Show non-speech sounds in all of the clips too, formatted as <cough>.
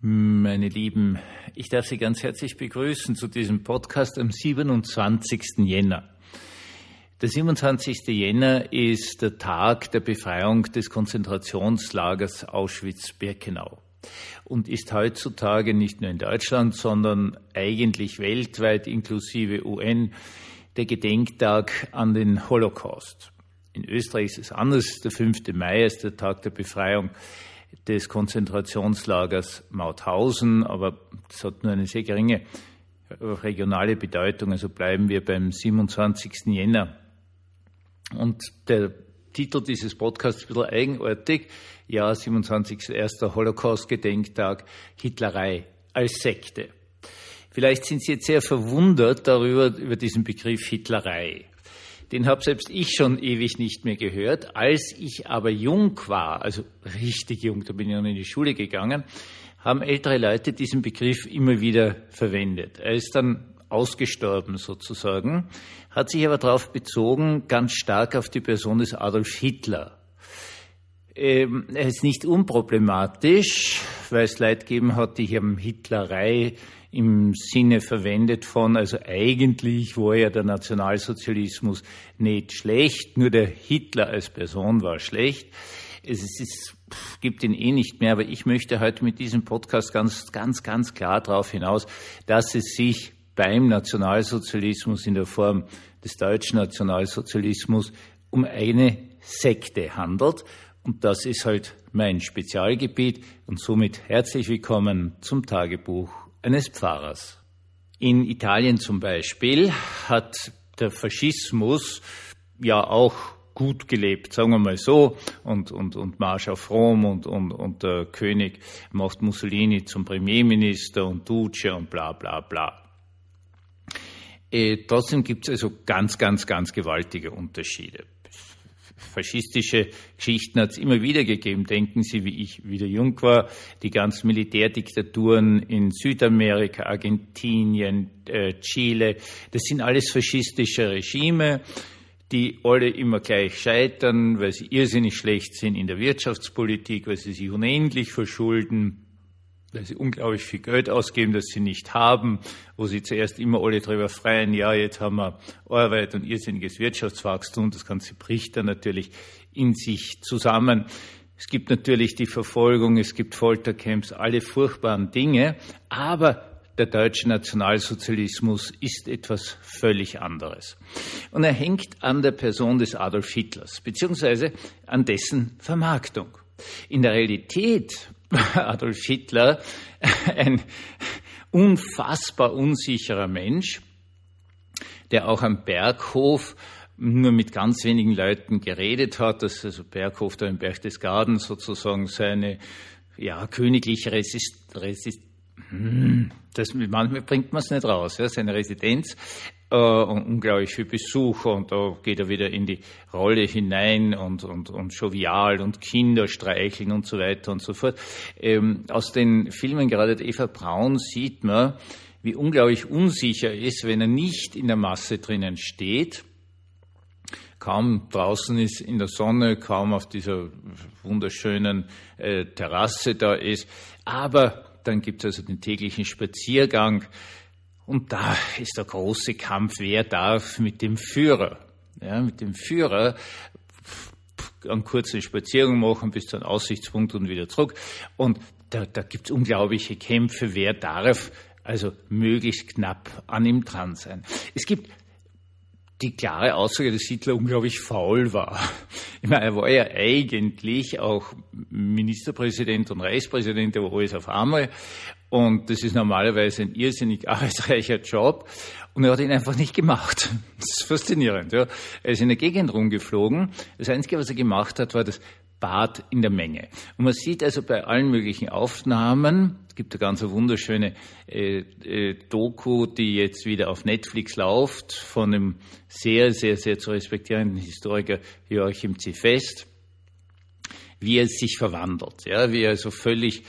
Meine Lieben, ich darf Sie ganz herzlich begrüßen zu diesem Podcast am 27. Jänner. Der 27. Jänner ist der Tag der Befreiung des Konzentrationslagers Auschwitz-Birkenau und ist heutzutage nicht nur in Deutschland, sondern eigentlich weltweit inklusive UN der Gedenktag an den Holocaust. In Österreich ist es anders. Der 5. Mai ist der Tag der Befreiung des Konzentrationslagers Mauthausen, aber das hat nur eine sehr geringe regionale Bedeutung. Also bleiben wir beim 27. Jänner. Und der Titel dieses Podcasts ist ein bisschen eigenartig. Ja, 27. erster Holocaust-Gedenktag, Hitlerei als Sekte. Vielleicht sind Sie jetzt sehr verwundert darüber, über diesen Begriff Hitlerei. Den habe selbst ich schon ewig nicht mehr gehört. Als ich aber jung war, also richtig jung, da bin ich noch in die Schule gegangen, haben ältere Leute diesen Begriff immer wieder verwendet. Er ist dann ausgestorben sozusagen, hat sich aber darauf bezogen, ganz stark auf die Person des Adolf Hitler. Ähm, er ist nicht unproblematisch, weil es Leute gegeben hat, die haben Hitlerei im Sinne verwendet von, also eigentlich war ja der Nationalsozialismus nicht schlecht, nur der Hitler als Person war schlecht. Es ist, gibt ihn eh nicht mehr, aber ich möchte heute mit diesem Podcast ganz, ganz, ganz klar darauf hinaus, dass es sich beim Nationalsozialismus in der Form des deutschen Nationalsozialismus um eine Sekte handelt. Und das ist halt mein Spezialgebiet. Und somit herzlich willkommen zum Tagebuch eines Pfarrers. In Italien zum Beispiel hat der Faschismus ja auch gut gelebt, sagen wir mal so, und, und, und Marsch auf Rom und, und, und der König macht Mussolini zum Premierminister und Duce und bla bla bla. Äh, trotzdem gibt es also ganz, ganz, ganz gewaltige Unterschiede faschistische Geschichten hat es immer wieder gegeben. Denken Sie, wie ich wieder jung war, die ganzen Militärdiktaturen in Südamerika, Argentinien, äh, Chile, das sind alles faschistische Regime, die alle immer gleich scheitern, weil sie irrsinnig schlecht sind in der Wirtschaftspolitik, weil sie sich unendlich verschulden, weil sie unglaublich viel Geld ausgeben, das sie nicht haben, wo sie zuerst immer alle darüber freien, ja, jetzt haben wir Arbeit und irrsinniges Wirtschaftswachstum, das Ganze bricht dann natürlich in sich zusammen. Es gibt natürlich die Verfolgung, es gibt Foltercamps, alle furchtbaren Dinge, aber der deutsche Nationalsozialismus ist etwas völlig anderes. Und er hängt an der Person des Adolf Hitlers, beziehungsweise an dessen Vermarktung. In der Realität <laughs> Adolf Hitler ein unfassbar unsicherer Mensch, der auch am Berghof nur mit ganz wenigen Leuten geredet hat, dass also Berghof da im Berchtesgaden sozusagen seine ja, königliche Resist, Resist hm, das, manchmal bringt man es nicht raus, ja, seine Residenz äh, und unglaublich viel Besucher und da geht er wieder in die Rolle hinein und, und, und jovial und Kinder streicheln und so weiter und so fort. Ähm, aus den Filmen gerade Eva Braun sieht man, wie unglaublich unsicher er ist, wenn er nicht in der Masse drinnen steht, kaum draußen ist in der Sonne, kaum auf dieser wunderschönen äh, Terrasse da ist. Aber dann gibt es also den täglichen Spaziergang, und da ist der große Kampf, wer darf mit dem Führer, ja, mit dem Führer einen kurzen Spaziergang machen bis zu einem Aussichtspunkt und wieder zurück. Und da, da gibt es unglaubliche Kämpfe, wer darf also möglichst knapp an ihm dran sein. Es gibt die klare Aussage, dass Hitler unglaublich faul war. Ich meine, er war ja eigentlich auch Ministerpräsident und Reichspräsident, der alles auf einmal. Und das ist normalerweise ein irrsinnig <laughs> arbeitsreicher Job. Und er hat ihn einfach nicht gemacht. Das ist faszinierend. Ja. Er ist in der Gegend rumgeflogen. Das Einzige, was er gemacht hat, war das Bad in der Menge. Und man sieht also bei allen möglichen Aufnahmen, es gibt eine ganz wunderschöne äh, äh, Doku, die jetzt wieder auf Netflix läuft, von einem sehr, sehr, sehr zu respektierenden Historiker Joachim C. Fest, wie er sich verwandelt, ja, wie er so völlig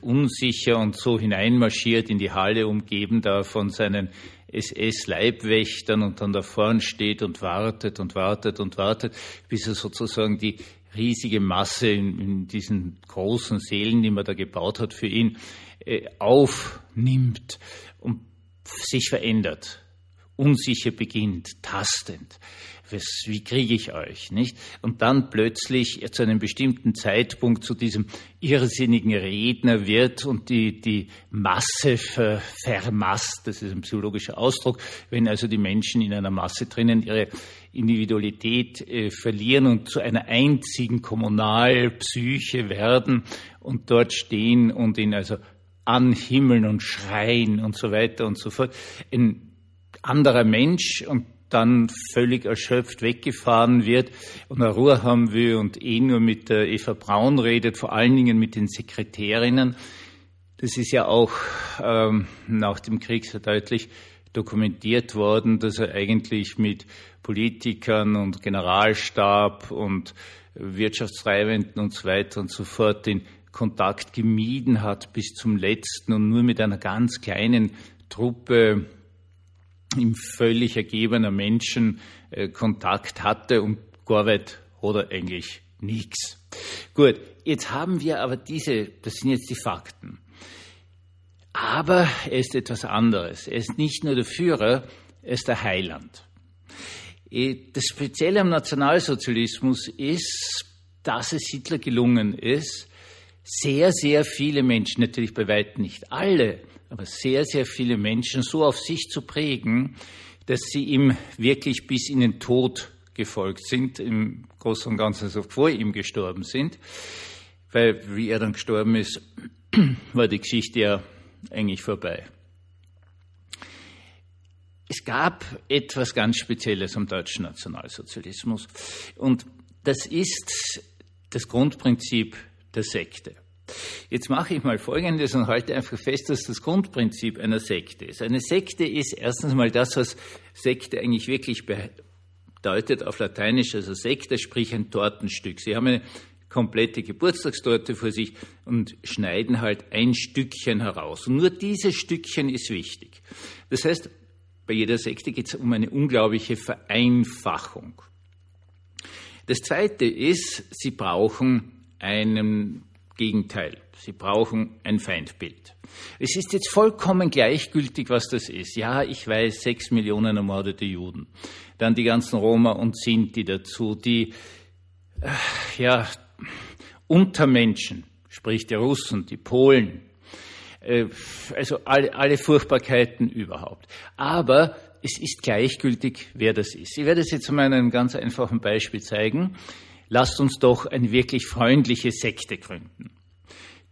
unsicher und so hineinmarschiert in die Halle, umgeben da von seinen SS-Leibwächtern und dann da vorn steht und wartet und wartet und wartet, bis er sozusagen die riesige Masse in, in diesen großen Seelen, die man da gebaut hat für ihn, äh, aufnimmt und sich verändert, unsicher beginnt, tastend was, wie kriege ich euch, nicht? Und dann plötzlich zu einem bestimmten Zeitpunkt zu diesem irrsinnigen Redner wird und die, die Masse ver, vermasst, das ist ein psychologischer Ausdruck, wenn also die Menschen in einer Masse drinnen ihre Individualität äh, verlieren und zu einer einzigen Kommunalpsyche werden und dort stehen und ihn also anhimmeln und schreien und so weiter und so fort. Ein anderer Mensch und dann völlig erschöpft weggefahren wird und eine Ruhe haben will und eh nur mit der Eva Braun redet, vor allen Dingen mit den Sekretärinnen. Das ist ja auch ähm, nach dem Krieg sehr deutlich dokumentiert worden, dass er eigentlich mit Politikern und Generalstab und Wirtschaftstreibenden und so weiter und so fort den Kontakt gemieden hat bis zum letzten und nur mit einer ganz kleinen Truppe ihm völlig ergebener Menschen äh, Kontakt hatte und Gorwet oder eigentlich nichts. Gut, jetzt haben wir aber diese, das sind jetzt die Fakten. Aber er ist etwas anderes. Er ist nicht nur der Führer, er ist der Heiland. Äh, das Spezielle am Nationalsozialismus ist, dass es Hitler gelungen ist, sehr, sehr viele Menschen, natürlich bei weitem nicht alle, aber sehr, sehr viele Menschen so auf sich zu prägen, dass sie ihm wirklich bis in den Tod gefolgt sind, im Großen und Ganzen so vor ihm gestorben sind. Weil, wie er dann gestorben ist, <clears throat> war die Geschichte ja eigentlich vorbei. Es gab etwas ganz Spezielles am deutschen Nationalsozialismus und das ist das Grundprinzip der Sekte. Jetzt mache ich mal Folgendes und halte einfach fest, dass das Grundprinzip einer Sekte ist. Eine Sekte ist erstens mal das, was Sekte eigentlich wirklich bedeutet auf Lateinisch, also Sekte, sprich ein Tortenstück. Sie haben eine komplette Geburtstagstorte vor sich und schneiden halt ein Stückchen heraus. Und nur dieses Stückchen ist wichtig. Das heißt, bei jeder Sekte geht es um eine unglaubliche Vereinfachung. Das Zweite ist, sie brauchen einen Gegenteil. Sie brauchen ein Feindbild. Es ist jetzt vollkommen gleichgültig, was das ist. Ja, ich weiß, sechs Millionen ermordete Juden. Dann die ganzen Roma und Sinti dazu, die, äh, ja, Untermenschen, sprich die Russen, die Polen, äh, also alle, alle Furchtbarkeiten überhaupt. Aber es ist gleichgültig, wer das ist. Ich werde es jetzt mal einem ganz einfachen Beispiel zeigen lasst uns doch eine wirklich freundliche Sekte gründen.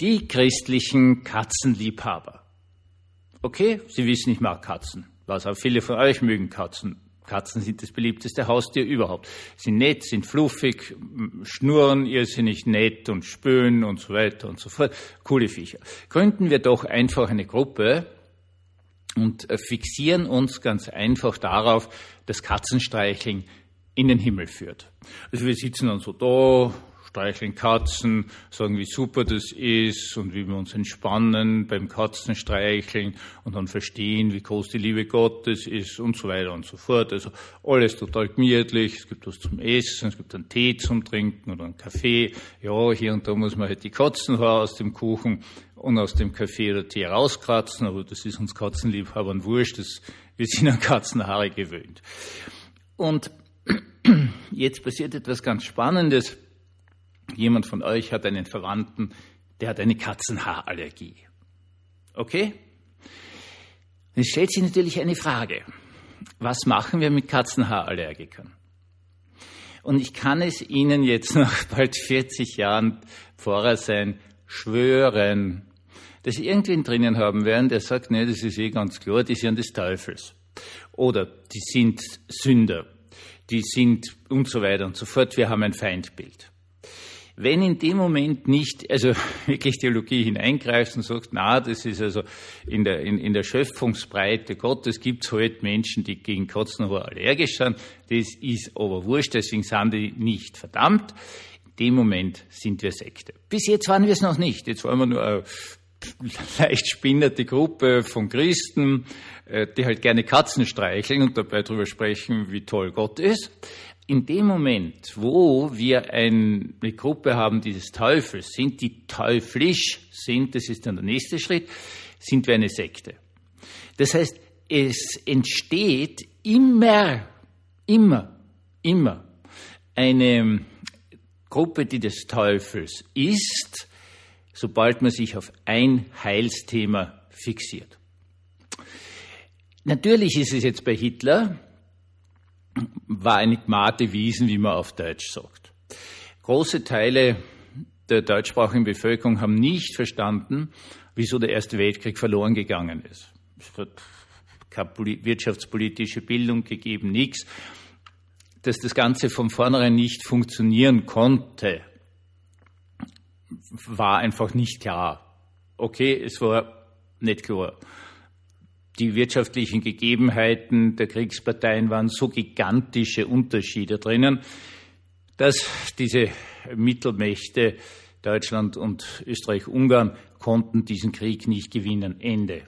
Die christlichen Katzenliebhaber. Okay, Sie wissen, ich mag Katzen. Was auch viele von euch mögen Katzen. Katzen sind das beliebteste Haustier überhaupt. Sind nett, sind fluffig, schnurren irrsinnig nett und spönen und so weiter und so fort. Coole Viecher. Gründen wir doch einfach eine Gruppe und äh, fixieren uns ganz einfach darauf, dass Katzenstreicheln in den Himmel führt. Also wir sitzen dann so da, streicheln Katzen, sagen, wie super das ist und wie wir uns entspannen beim Katzenstreicheln und dann verstehen, wie groß die Liebe Gottes ist und so weiter und so fort. Also alles total gemütlich. Es gibt was zum Essen, es gibt einen Tee zum Trinken oder einen Kaffee. Ja, hier und da muss man halt die Katzenhaare aus dem Kuchen und aus dem Kaffee oder Tee rauskratzen, aber das ist uns Katzenliebhabern wurscht. Das, wir sind an Katzenhaare gewöhnt. Und Jetzt passiert etwas ganz Spannendes. Jemand von euch hat einen Verwandten, der hat eine Katzenhaarallergie. Okay? Es stellt sich natürlich eine Frage. Was machen wir mit Katzenhaarallergikern? Und ich kann es Ihnen jetzt nach <laughs> bald 40 Jahren Pfarrer sein schwören, dass Sie irgendwen drinnen haben werden, der sagt, nee, das ist eh ganz klar, die sind des Teufels. Oder die sind Sünder die sind und so weiter und so fort. Wir haben ein Feindbild. Wenn in dem Moment nicht, also <laughs> wirklich Theologie hineingreift und sagt, na, das ist also in der, in, in der Schöpfungsbreite Gottes gibt es halt Menschen, die gegen Katzenhaar allergisch sind, das ist aber wurscht, deswegen sind die nicht verdammt. In dem Moment sind wir Sekte. Bis jetzt waren wir es noch nicht. Jetzt waren wir nur eine leicht <laughs> spinnerte Gruppe von Christen, äh, die halt gerne Katzen streicheln und dabei darüber sprechen, wie toll Gott ist. in dem Moment, wo wir eine Gruppe haben, die des Teufels sind, die teuflisch sind, das ist dann der nächste Schritt, sind wir eine Sekte. Das heißt, es entsteht immer, immer, immer eine Gruppe, die des Teufels ist, sobald man sich auf ein Heilsthema fixiert. Natürlich ist es jetzt bei Hitler, war eine Gmate Wiesen, wie man auf Deutsch sagt. Große Teile der deutschsprachigen Bevölkerung haben nicht verstanden, wieso der Erste Weltkrieg verloren gegangen ist. Es hat keine wirtschaftspolitische Bildung gegeben, nichts. Dass das Ganze von vornherein nicht funktionieren konnte, war einfach nicht klar. Okay, es war nicht klar. Die wirtschaftlichen Gegebenheiten der Kriegsparteien waren so gigantische Unterschiede drinnen, dass diese Mittelmächte Deutschland und Österreich-Ungarn konnten diesen Krieg nicht gewinnen. Ende.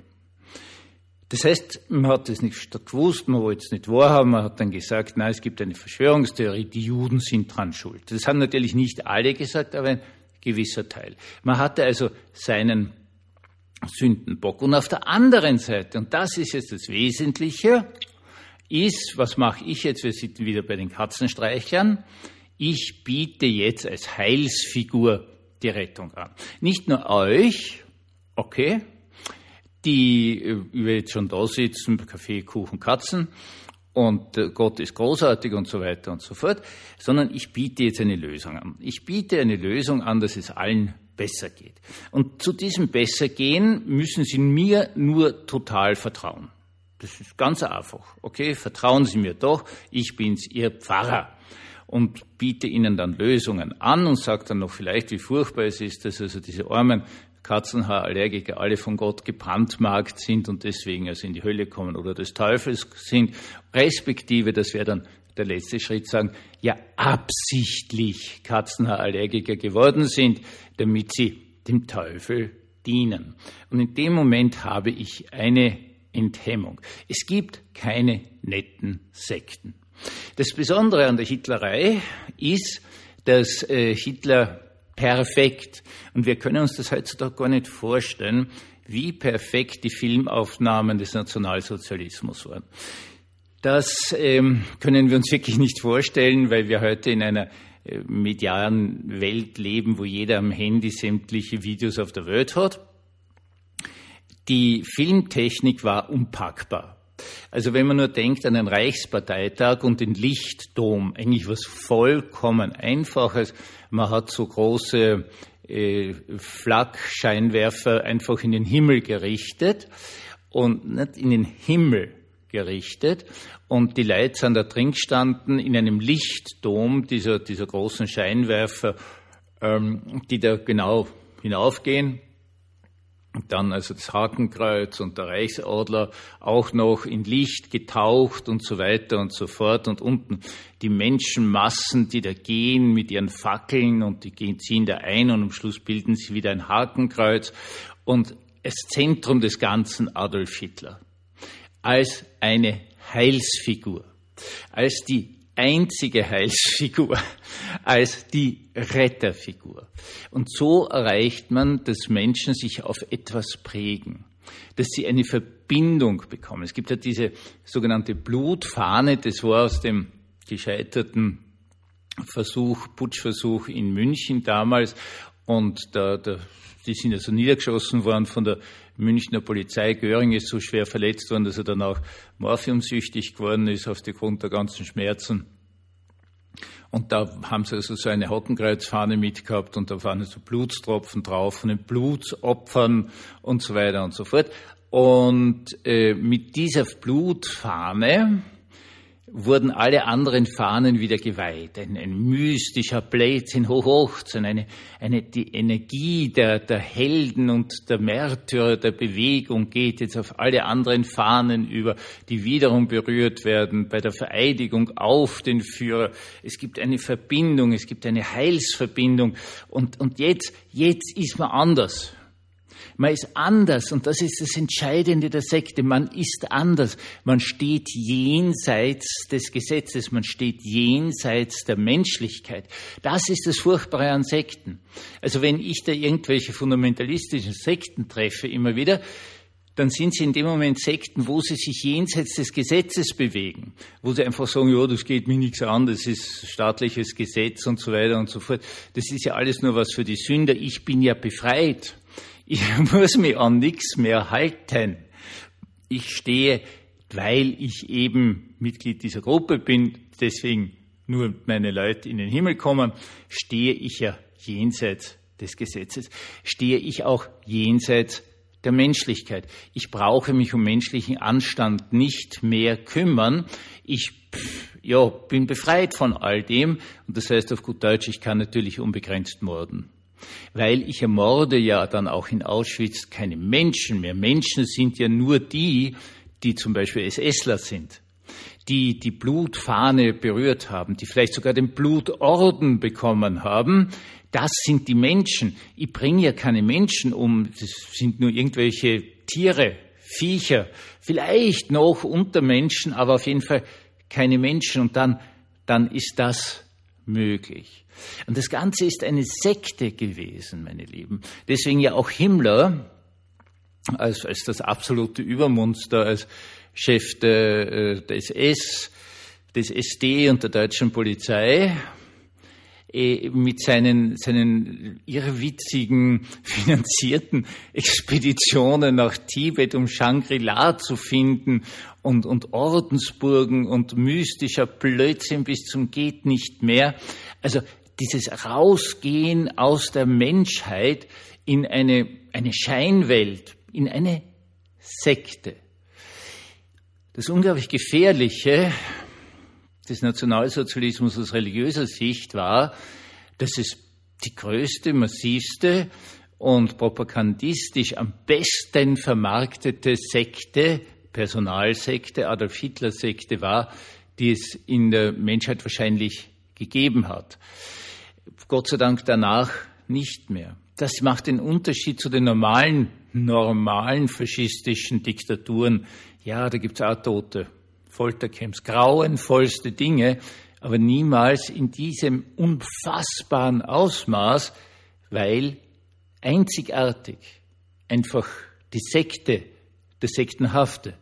Das heißt, man hat es nicht gewusst, man wollte es nicht wahrhaben, man hat dann gesagt, nein, es gibt eine Verschwörungstheorie, die Juden sind dran schuld. Das haben natürlich nicht alle gesagt, aber ein gewisser Teil. Man hatte also seinen Sündenbock. Und auf der anderen Seite, und das ist jetzt das Wesentliche, ist, was mache ich jetzt? Wir sind wieder bei den Katzenstreichern. Ich biete jetzt als Heilsfigur die Rettung an. Nicht nur euch, okay, die wir jetzt schon da sitzen, Kaffee, Kuchen, Katzen und äh, Gott ist großartig und so weiter und so fort, sondern ich biete jetzt eine Lösung an. Ich biete eine Lösung an, dass es allen besser geht. Und zu diesem Bessergehen müssen Sie mir nur total vertrauen. Das ist ganz einfach. Okay, vertrauen Sie mir doch, ich bin's, Ihr Pfarrer. Und biete Ihnen dann Lösungen an und sage dann noch vielleicht, wie furchtbar es ist, dass also diese armen Katzenhaarallergiker alle von Gott gebrandmarkt sind und deswegen also in die Hölle kommen oder des Teufels sind, respektive, das wäre dann der letzte Schritt, sagen, ja absichtlich Katzenhaarallergiker geworden sind, damit sie dem Teufel dienen. Und in dem Moment habe ich eine Enthemmung. Es gibt keine netten Sekten. Das Besondere an der Hitlerei ist, dass äh, Hitler perfekt, und wir können uns das heutzutage gar nicht vorstellen, wie perfekt die Filmaufnahmen des Nationalsozialismus waren. Das ähm, können wir uns wirklich nicht vorstellen, weil wir heute in einer äh, medialen Welt leben, wo jeder am Handy sämtliche Videos auf der Welt hat. Die Filmtechnik war unpackbar. Also wenn man nur denkt an den Reichsparteitag und den Lichtdom, eigentlich was vollkommen Einfaches. Man hat so große äh, Flakscheinwerfer einfach in den Himmel gerichtet und nicht in den Himmel gerichtet und die Leute sind da drin gestanden in einem Lichtdom dieser, dieser großen Scheinwerfer, ähm, die da genau hinaufgehen. Dann also das Hakenkreuz und der Reichsadler auch noch in Licht getaucht und so weiter und so fort. Und unten die Menschenmassen, die da gehen mit ihren Fackeln und die gehen, ziehen da ein und am Schluss bilden sie wieder ein Hakenkreuz. Und das Zentrum des Ganzen Adolf Hitler als eine Heilsfigur, als die einzige Heilsfigur, <laughs> als die Retterfigur. Und so erreicht man, dass Menschen sich auf etwas prägen, dass sie eine Verbindung bekommen. Es gibt ja diese sogenannte Blutfahne, das war aus dem gescheiterten Versuch, Putschversuch in München damals. Und da, da, die sind also niedergeschossen worden von der Münchner Polizei. Göring ist so schwer verletzt worden, dass er dann auch morphiumsüchtig geworden ist aufgrund der ganzen Schmerzen. Und da haben sie also so eine Hottenkreuzfahne mitgehabt und da waren so Blutstropfen drauf von den Blutsopfern und so weiter und so fort. Und äh, mit dieser Blutfahne wurden alle anderen Fahnen wieder geweiht. Ein, ein mystischer Blödsinn, Hochhochzehn, eine, eine, die Energie der, der Helden und der Märtyrer der Bewegung geht jetzt auf alle anderen Fahnen über, die wiederum berührt werden bei der Vereidigung auf den Führer. Es gibt eine Verbindung, es gibt eine Heilsverbindung und, und jetzt, jetzt ist man anders. Man ist anders und das ist das Entscheidende der Sekte. Man ist anders. Man steht jenseits des Gesetzes. Man steht jenseits der Menschlichkeit. Das ist das Furchtbare an Sekten. Also wenn ich da irgendwelche fundamentalistischen Sekten treffe, immer wieder, dann sind sie in dem Moment Sekten, wo sie sich jenseits des Gesetzes bewegen, wo sie einfach sagen, ja, das geht mir nichts an, das ist staatliches Gesetz und so weiter und so fort. Das ist ja alles nur was für die Sünder. Ich bin ja befreit. Ich <laughs> muss mich an nichts mehr halten. Ich stehe, weil ich eben Mitglied dieser Gruppe bin, deswegen nur meine Leute in den Himmel kommen, stehe ich ja jenseits des Gesetzes, stehe ich auch jenseits der Menschlichkeit. Ich brauche mich um menschlichen Anstand nicht mehr kümmern. Ich ja, bin befreit von all dem und das heißt auf gut Deutsch, ich kann natürlich unbegrenzt morden. Weil ich ermorde ja dann auch in Auschwitz keine Menschen mehr. Menschen sind ja nur die, die zum Beispiel SSler sind, die die Blutfahne berührt haben, die vielleicht sogar den Blutorden bekommen haben. Das sind die Menschen. Ich bringe ja keine Menschen um, das sind nur irgendwelche Tiere, Viecher, vielleicht noch Untermenschen, aber auf jeden Fall keine Menschen. Und dann, dann ist das möglich. Und das Ganze ist eine Sekte gewesen, meine Lieben. Deswegen ja auch Himmler als, als das absolute Übermonster, als Chef der, der SS, des SD und der deutschen Polizei, eh, mit seinen, seinen irrwitzigen, <laughs> finanzierten Expeditionen nach Tibet, um Shangri-La zu finden und, und Ordensburgen und mystischer Blödsinn bis zum geht nicht mehr. Also dieses Rausgehen aus der Menschheit in eine, eine Scheinwelt, in eine Sekte. Das unglaublich Gefährliche des Nationalsozialismus aus religiöser Sicht war, dass es die größte, massivste und propagandistisch am besten vermarktete Sekte, Personalsekte, Adolf Hitler Sekte war, die es in der Menschheit wahrscheinlich gegeben hat. Gott sei Dank danach nicht mehr. Das macht den Unterschied zu den normalen, normalen faschistischen Diktaturen. Ja, da gibt's auch Tote, Foltercamps, grauenvollste Dinge, aber niemals in diesem unfassbaren Ausmaß, weil einzigartig einfach die Sekte, das Sektenhafte,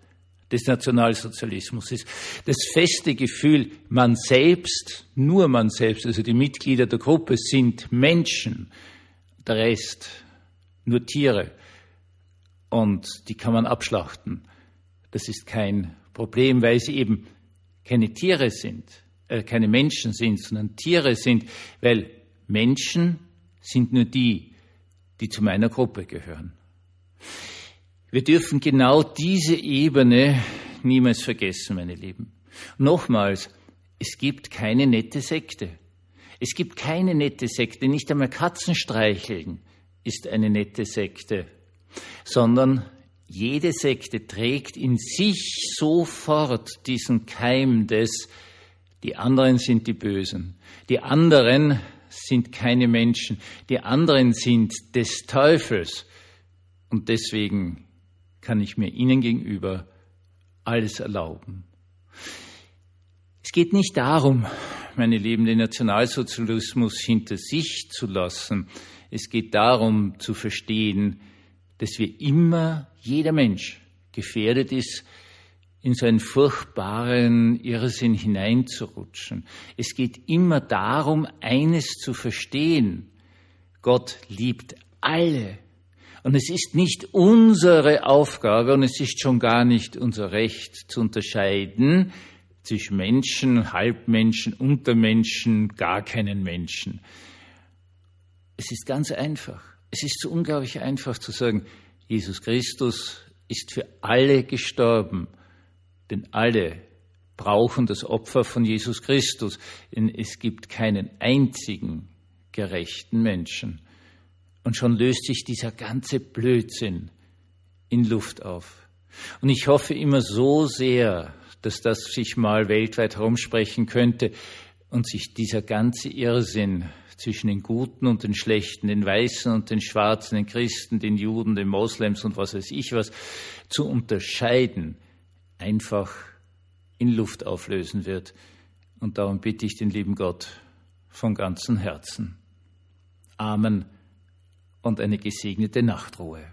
des Nationalsozialismus ist. Das feste Gefühl, man selbst, nur man selbst, also die Mitglieder der Gruppe sind Menschen, der Rest nur Tiere und die kann man abschlachten. Das ist kein Problem, weil sie eben keine Tiere sind, äh, keine Menschen sind, sondern Tiere sind, weil Menschen sind nur die, die zu meiner Gruppe gehören. Wir dürfen genau diese Ebene niemals vergessen, meine Lieben. Nochmals, es gibt keine nette Sekte. Es gibt keine nette Sekte, nicht einmal Katzenstreicheln ist eine nette Sekte, sondern jede Sekte trägt in sich sofort diesen Keim des, die anderen sind die Bösen, die anderen sind keine Menschen, die anderen sind des Teufels und deswegen kann ich mir Ihnen gegenüber alles erlauben. Es geht nicht darum, meine Lieben, den Nationalsozialismus hinter sich zu lassen. Es geht darum zu verstehen, dass wir immer, jeder Mensch gefährdet ist, in so einen furchtbaren Irrsinn hineinzurutschen. Es geht immer darum, eines zu verstehen. Gott liebt alle und es ist nicht unsere Aufgabe und es ist schon gar nicht unser Recht zu unterscheiden zwischen Menschen, Halbmenschen, Untermenschen, gar keinen Menschen. Es ist ganz einfach. Es ist so unglaublich einfach zu sagen, Jesus Christus ist für alle gestorben, denn alle brauchen das Opfer von Jesus Christus, denn es gibt keinen einzigen gerechten Menschen. Und schon löst sich dieser ganze Blödsinn in Luft auf. Und ich hoffe immer so sehr, dass das sich mal weltweit herumsprechen könnte und sich dieser ganze Irrsinn zwischen den Guten und den Schlechten, den Weißen und den Schwarzen, den Christen, den Juden, den Moslems und was weiß ich was, zu unterscheiden, einfach in Luft auflösen wird. Und darum bitte ich den lieben Gott von ganzem Herzen. Amen und eine gesegnete Nachtruhe.